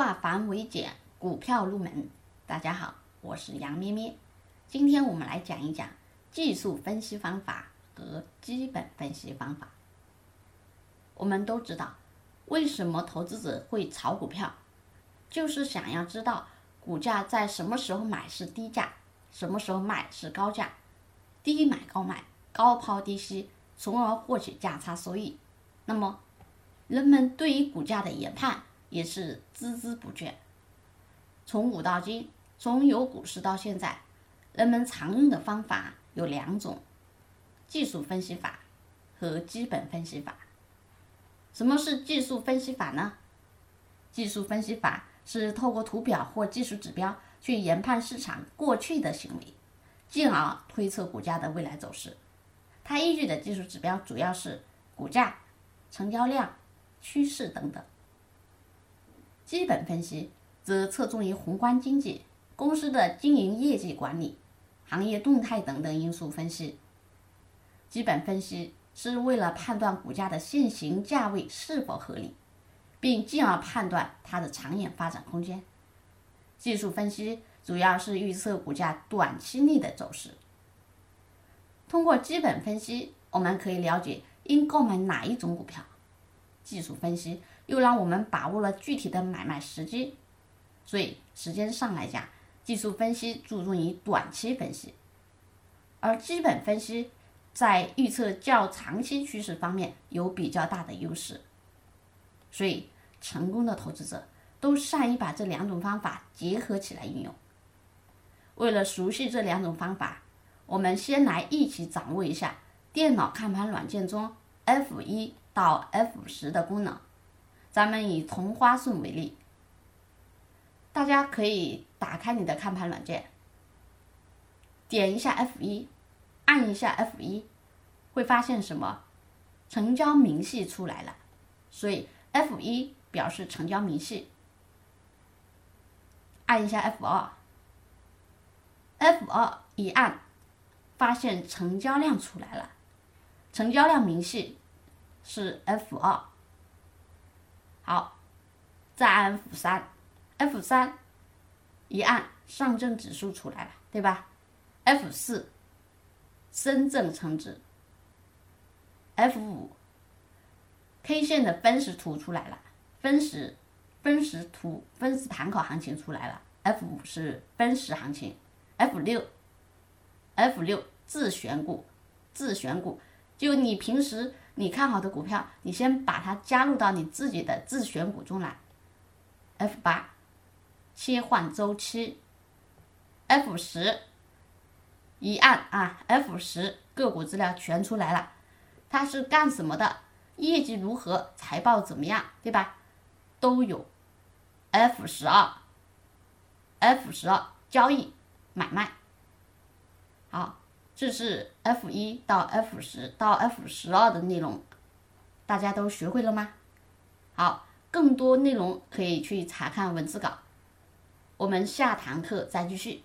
化繁为简，股票入门。大家好，我是杨咩咩。今天我们来讲一讲技术分析方法和基本分析方法。我们都知道，为什么投资者会炒股票，就是想要知道股价在什么时候买是低价，什么时候卖是高价，低买高卖，高抛低吸，从而获取价差收益。那么，人们对于股价的研判也是孜孜不倦。从古到今，从有股市到现在，人们常用的方法有两种：技术分析法和基本分析法。什么是技术分析法呢？技术分析法是透过图表或技术指标去研判市场过去的行为，进而推测股价的未来走势。它依据的技术指标主要是股价、成交量。趋势等等，基本分析则侧重于宏观经济、公司的经营业绩管理、行业动态等等因素分析。基本分析是为了判断股价的现行价位是否合理，并进而判断它的长远发展空间。技术分析主要是预测股价短期内的走势。通过基本分析，我们可以了解应购买哪一种股票。技术分析又让我们把握了具体的买卖时机，所以时间上来讲，技术分析注重于短期分析，而基本分析在预测较长期趋势方面有比较大的优势。所以，成功的投资者都善于把这两种方法结合起来运用。为了熟悉这两种方法，我们先来一起掌握一下电脑看盘软件中 F 一。到 F 十的功能，咱们以同花顺为例，大家可以打开你的看盘软件，点一下 F 一，按一下 F 一，会发现什么？成交明细出来了，所以 F 一表示成交明细。按一下 F 二，F 二一按，发现成交量出来了，成交量明细。是 F 二，好，再按 F 三，F 三一按，上证指数出来了，对吧？F 四，深圳成指，F 五，K 线的分时图出来了，分时分时图分时盘口行情出来了，F 五是分时行情，F 六，F 六自选股，自选股，就你平时。你看好的股票，你先把它加入到你自己的自选股中来。F 八，切换周期。F 十，一按啊，F 十个股资料全出来了，它是干什么的？业绩如何？财报怎么样？对吧？都有。F 十二，F 十二交易买卖。好。这是 F 一到 F 十到 F 十二的内容，大家都学会了吗？好，更多内容可以去查看文字稿。我们下堂课再继续。